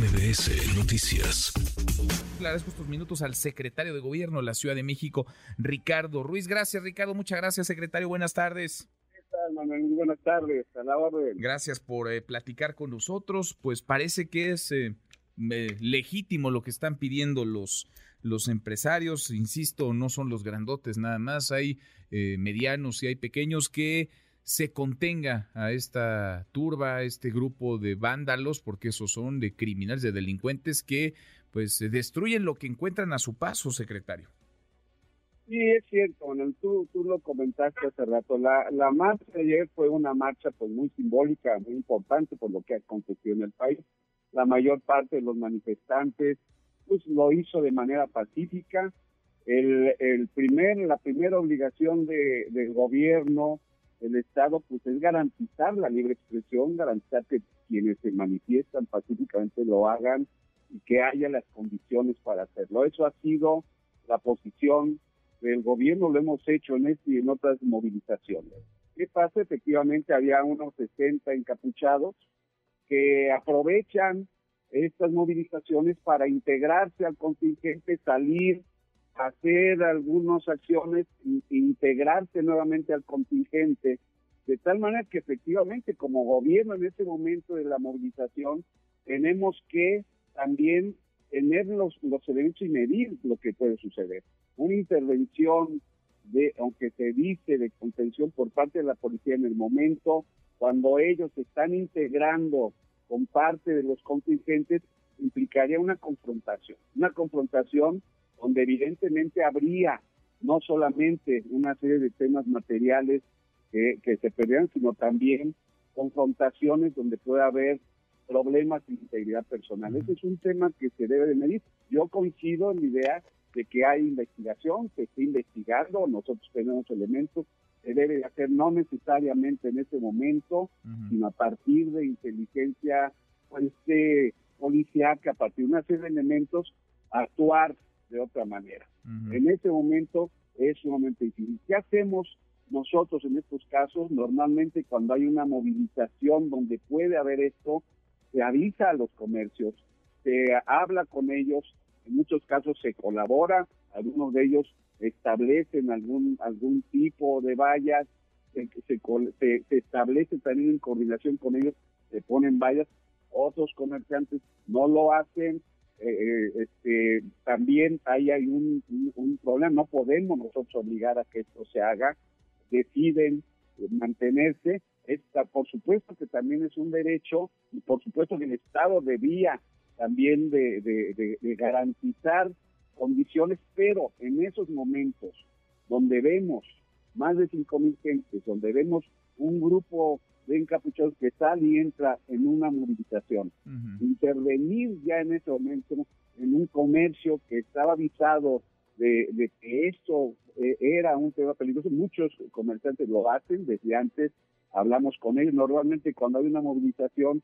MBS Noticias. Le agradezco estos minutos al secretario de Gobierno de la Ciudad de México, Ricardo Ruiz. Gracias, Ricardo. Muchas gracias, secretario. Buenas tardes. ¿Qué tal, Manuel? Muy buenas tardes. A la orden. Gracias por eh, platicar con nosotros. Pues parece que es eh, eh, legítimo lo que están pidiendo los, los empresarios. Insisto, no son los grandotes nada más. Hay medianos y hay pequeños que se contenga a esta turba, a este grupo de vándalos, porque esos son de criminales, de delincuentes que pues destruyen lo que encuentran a su paso, secretario. Sí, es cierto, tú, tú lo comentaste hace rato. La, la marcha de ayer fue una marcha pues muy simbólica, muy importante por lo que aconteció en el país. La mayor parte de los manifestantes pues lo hizo de manera pacífica. El, el primer, la primera obligación de, del gobierno, del Estado, pues es garantizar la libre expresión, garantizar que quienes se manifiestan pacíficamente lo hagan y que haya las condiciones para hacerlo. Eso ha sido la posición del gobierno, lo hemos hecho en este y en otras movilizaciones. ¿Qué pasa? Efectivamente había unos 60 encapuchados que aprovechan estas movilizaciones para integrarse al contingente, salir, hacer algunas acciones, integrarse nuevamente al contingente, de tal manera que efectivamente como gobierno en este momento de la movilización tenemos que también tener los, los elementos y medir lo que puede suceder. Una intervención de, aunque se dice, de contención por parte de la policía en el momento, cuando ellos están integrando con parte de los contingentes, implicaría una confrontación, una confrontación donde evidentemente habría no solamente una serie de temas materiales que, que se perdieran, sino también confrontaciones donde puede haber problemas de integridad personal. Ese es un tema que se debe de medir. Yo coincido en la idea de que hay investigación, se está investigando, nosotros tenemos elementos, se debe de hacer no necesariamente en ese momento, sino a partir de inteligencia pues, este, policiaca, a partir de una serie de elementos, actuar de otra manera. En ese momento es sumamente difícil. ¿Qué hacemos nosotros en estos casos? Normalmente cuando hay una movilización donde puede haber esto, se avisa a los comercios, se habla con ellos, en muchos casos se colabora, algunos de ellos establecen algún algún tipo de vallas, se, se, se, establece también en coordinación con ellos, se ponen vallas, otros comerciantes no lo hacen, eh, este, también ahí hay un, un, problema, no podemos nosotros obligar a que esto se haga, deciden mantenerse, esta, por supuesto que también es un derecho y por supuesto que el Estado debía también de, de, de garantizar condiciones, pero en esos momentos donde vemos más de cinco mil gentes, donde vemos un grupo de encapuchados que sale y entra en una movilización. Intervenir ya en ese momento en un comercio que estaba avisado de, que esto eh, era un tema peligroso. Muchos comerciantes lo hacen desde antes, hablamos con ellos. Normalmente cuando hay una movilización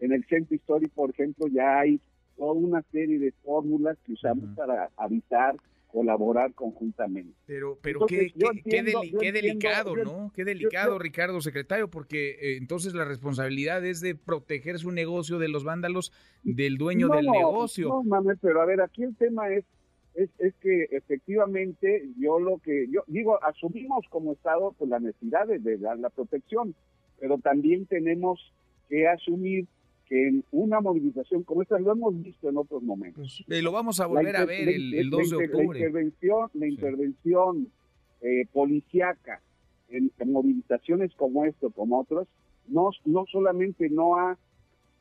en el centro histórico, por ejemplo, ya hay toda una serie de fórmulas que usamos para avisar colaborar conjuntamente. Pero, pero qué, qué, delicado, ¿no? Qué delicado, Ricardo, secretario, porque eh, entonces la responsabilidad es de proteger su negocio de los vándalos del dueño del negocio. No, mames, pero a ver, aquí el tema es, es, es que efectivamente yo lo que, yo digo, asumimos como Estado pues, la necesidad de dar la protección, pero también tenemos que asumir que en una movilización como esta lo hemos visto en otros momentos. Pues, y lo vamos a volver a ver el, 2 de octubre. La intervención, la intervención eh, policiaca en, movilizaciones como esto, como otros, no, no solamente no ha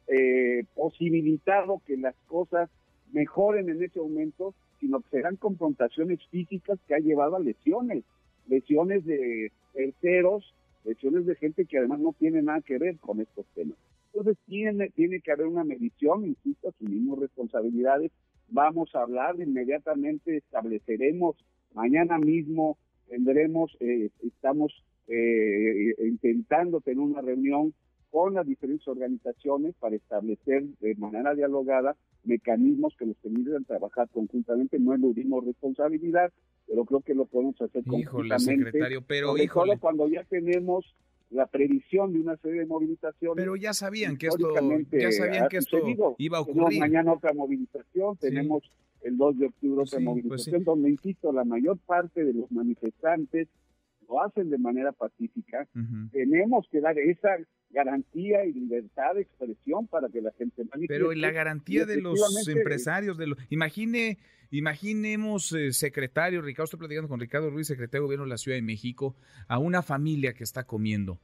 eh, posibilitado que las cosas mejoren en ese momento, sino que serán confrontaciones físicas que ha llevado a lesiones, lesiones de terceros, lesiones de gente que además no tiene nada que ver con estos temas. Entonces tiene, tiene que haber una medición, insisto, asumimos responsabilidades, vamos a hablar inmediatamente, estableceremos, mañana mismo tendremos, eh, estamos eh, intentando tener una reunión con las diferentes organizaciones para establecer de manera dialogada mecanismos que nos permitan trabajar conjuntamente. No eludimos responsabilidad, pero creo que lo podemos hacer híjole, secretario, pero híjole. cuando ya tenemos la previsión de una serie de movilizaciones. Pero ya sabían que esto, ya sabían que esto iba a ocurrir. mañana otra movilización, tenemos el 2 de octubre otra pues movilización, donde, insisto, la mayor parte de los manifestantes lo hacen de manera pacífica. Tenemos que dar esa garantía y libertad de expresión para que la gente manifieste. Pero la garantía de los empresarios, de los, imagine Imaginemos, eh, secretario, Ricardo, estoy platicando con Ricardo Ruiz, secretario de Gobierno de la Ciudad de México, a una familia que está comiendo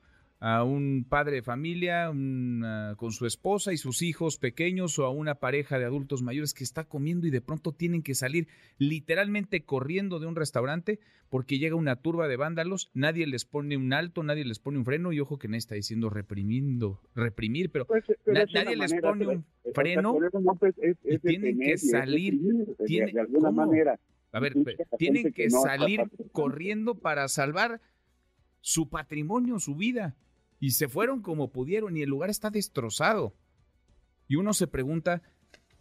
a un padre de familia con su esposa y sus hijos pequeños o a una pareja de adultos mayores que está comiendo y de pronto tienen que salir literalmente corriendo de un restaurante porque llega una turba de vándalos, nadie les pone un alto, nadie les pone un freno y ojo que nadie está diciendo reprimiendo, reprimir, pero, pues, nadie les pone un freno pues, y tienen que salir, de alguna manera. A ver, tienen que salir corriendo para salvar su patrimonio, su vida y se fueron como pudieron y el lugar está destrozado. Y uno se pregunta,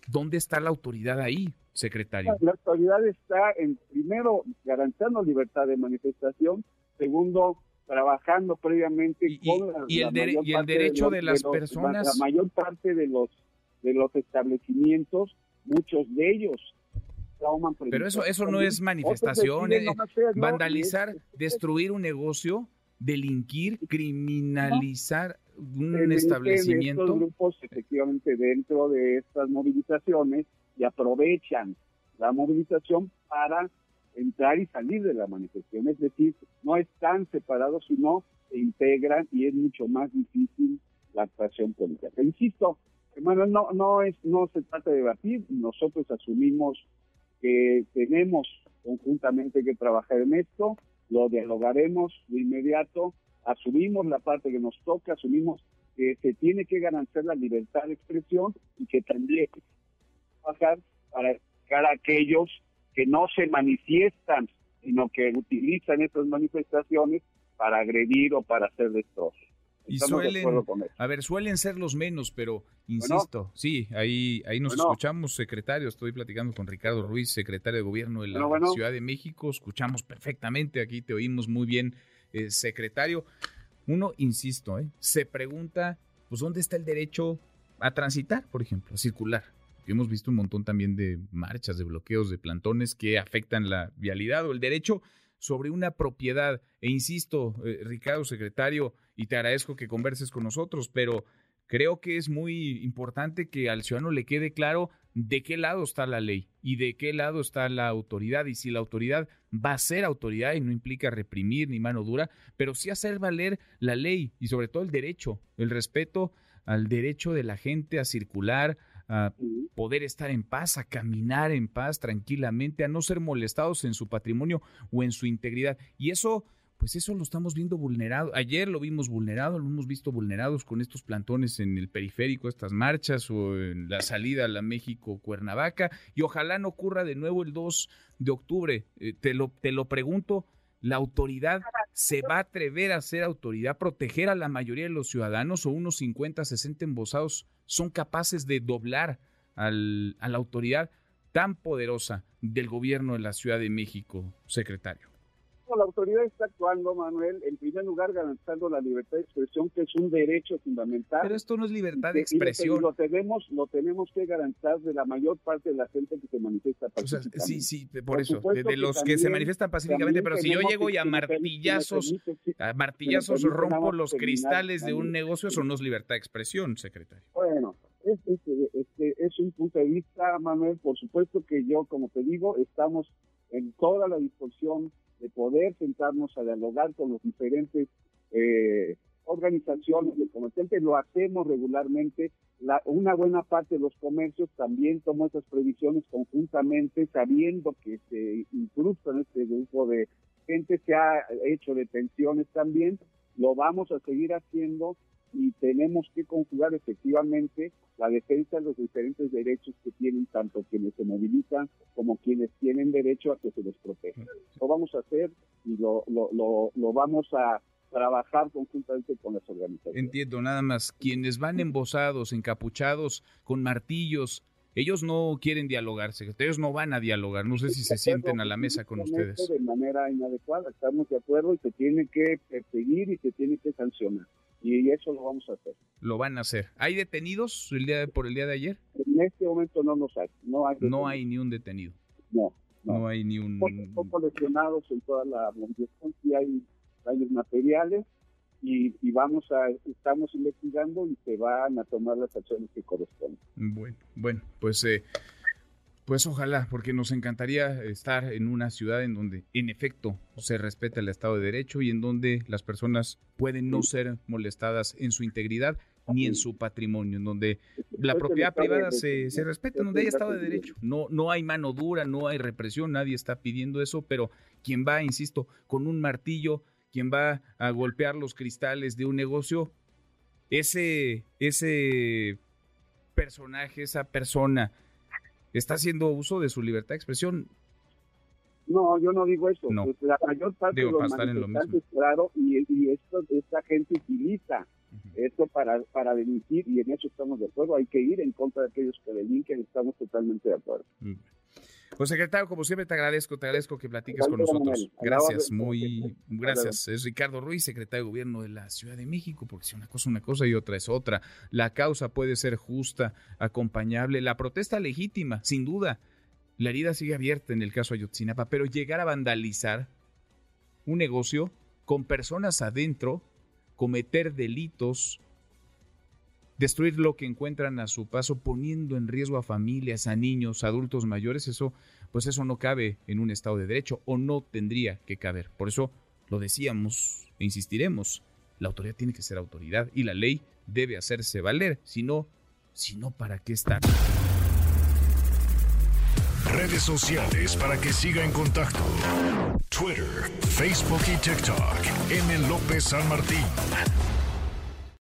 ¿dónde está la autoridad ahí, secretario? La autoridad está, en primero, garantizando libertad de manifestación, segundo, trabajando previamente con la, y el, y el derecho de, las personas. La mayor parte de los, de los establecimientos, muchos de ellos Pero eso, eso no es manifestación, eh, vandalizar, destruir un negocio delinquir, criminalizar un establecimiento. Estos grupos efectivamente dentro de estas movilizaciones y aprovechan la movilización para entrar y salir de la manifestación, es decir, no están separados, sino se integran y es mucho más difícil la actuación política. insisto, hermano, no, no, es, no se trata de debatir, nosotros asumimos que tenemos conjuntamente que trabajar en esto, lo dialogaremos de inmediato, asumimos la parte que nos toca, asumimos que se tiene que garantizar la libertad de expresión y que también trabajar para a aquellos que no se manifiestan, sino que utilizan estas manifestaciones para agredir o para hacer destrozos. Y suelen, a ver, suelen ser los menos, pero insisto, sí, ahí, ahí nos escuchamos, secretario, estoy platicando con Ricardo Ruiz, secretario de Gobierno de la Ciudad de México, escuchamos perfectamente, aquí te oímos muy bien, eh, secretario. Uno, insisto, eh, se pregunta, pues, ¿dónde está el derecho a transitar, por ejemplo, a circular? Hemos visto un montón también de marchas, de bloqueos, de plantones que afectan la vialidad o el derecho sobre una propiedad. E insisto, eh, Ricardo, secretario, y te agradezco que converses con nosotros, pero creo que es muy importante que al ciudadano le quede claro de qué lado está la ley y de qué lado está la autoridad y si la autoridad va a ser autoridad y no implica reprimir ni mano dura, pero sí hacer valer la ley y sobre todo el derecho, el respeto al derecho de la gente a circular, a poder estar en paz, a caminar en paz tranquilamente, a no ser molestados en su patrimonio o en su integridad. Y eso, pues eso lo estamos viendo vulnerado. Ayer lo vimos vulnerado, lo hemos visto vulnerados con estos plantones en el periférico, estas marchas o en la salida a la México-Cuernavaca. Y ojalá no ocurra de nuevo el 2 de octubre. Eh, te, lo, te lo pregunto la autoridad se va a atrever a ser autoridad, proteger a la mayoría de los ciudadanos o unos 50, 60 embosados son capaces de doblar al, a la autoridad tan poderosa del gobierno de la Ciudad de México, secretario la autoridad está actuando, Manuel, en primer lugar garantizando la libertad de expresión, que es un derecho fundamental. Pero esto no es libertad de expresión. lo, tenemos, lo tenemos que garantizar de la mayor parte de la gente que se manifiesta pacíficamente. sí, sí, por, eso, de, los que, se manifiestan pacíficamente, pero si yo llego y a martillazos, a martillazos rompo los cristales de un negocio, eso no es libertad de expresión, secretario. Bueno, es, es un punto de vista, Manuel, por supuesto que yo, como te digo, estamos en toda la disposición de poder sentarnos a dialogar con los diferentes eh, organizaciones de comerciantes, lo hacemos regularmente. La, una buena parte de los comercios también tomó esas previsiones conjuntamente, sabiendo que se incrustan este grupo de gente, se ha hecho detenciones también, lo vamos a seguir haciendo y tenemos que conjugar efectivamente la defensa de los diferentes derechos que tienen tanto quienes se movilizan como quienes tienen derecho a que se les proteja. Lo vamos a hacer y lo, lo, lo, vamos a trabajar conjuntamente con las organizaciones. Entiendo, nada más. Quienes van embosados, encapuchados, con martillos, ellos no quieren dialogar, secretarios no van a dialogar. No sé si se sienten a la mesa con ustedes. De manera inadecuada, estamos de acuerdo y se tiene que perseguir y se tiene que sancionar. Y eso lo vamos a hacer. Lo van a hacer. ¿Hay detenidos el día por el día de ayer? En este momento no nos hay. No hay, no hay ni un detenido. No. No, hay ni un... Poco lesionados en toda la movilización, sí hay daños materiales, y, vamos a, estamos investigando y se van a tomar las acciones que corresponden. Bueno, bueno, pues, eh, pues ojalá, porque nos encantaría estar en una ciudad en donde en efecto se respeta el Estado de Derecho y en donde las personas pueden no ser molestadas en su integridad ni en su patrimonio, en donde la propiedad privada se, se respeta, en donde hay Estado de Derecho. No, no hay mano dura, no hay represión, nadie está pidiendo eso, pero quien va, insisto, con un martillo quien va a golpear los cristales de un negocio, ese, ese personaje, esa persona, está haciendo uso de su libertad de expresión. No, yo no digo eso. No. Pues la mayor parte de los manifestantes, claro, y, y esto, esta gente utiliza esto para, para delinquir y en eso estamos de acuerdo. Hay que ir en contra de aquellos que delinquen, estamos totalmente de acuerdo. Pues secretario, como siempre te agradezco, te agradezco que platiques con nosotros. Gracias, muy gracias. Es Ricardo Ruiz, secretario de Gobierno de la Ciudad de México, porque si una cosa es una cosa y otra es otra. La causa puede ser justa, acompañable, la protesta legítima, sin duda. La herida sigue abierta en el caso Ayotzinapa, pero llegar a vandalizar un negocio con personas adentro, cometer delitos, destruir lo que encuentran a su paso, poniendo en riesgo a familias, a niños, adultos mayores, eso, pues eso no cabe en un Estado de Derecho o no tendría que caber. Por eso lo decíamos e insistiremos, la autoridad tiene que ser autoridad y la ley debe hacerse valer, si no, si no, ¿para qué estar? Redes sociales para que siga en contacto: Twitter, Facebook y TikTok. M. López San Martín.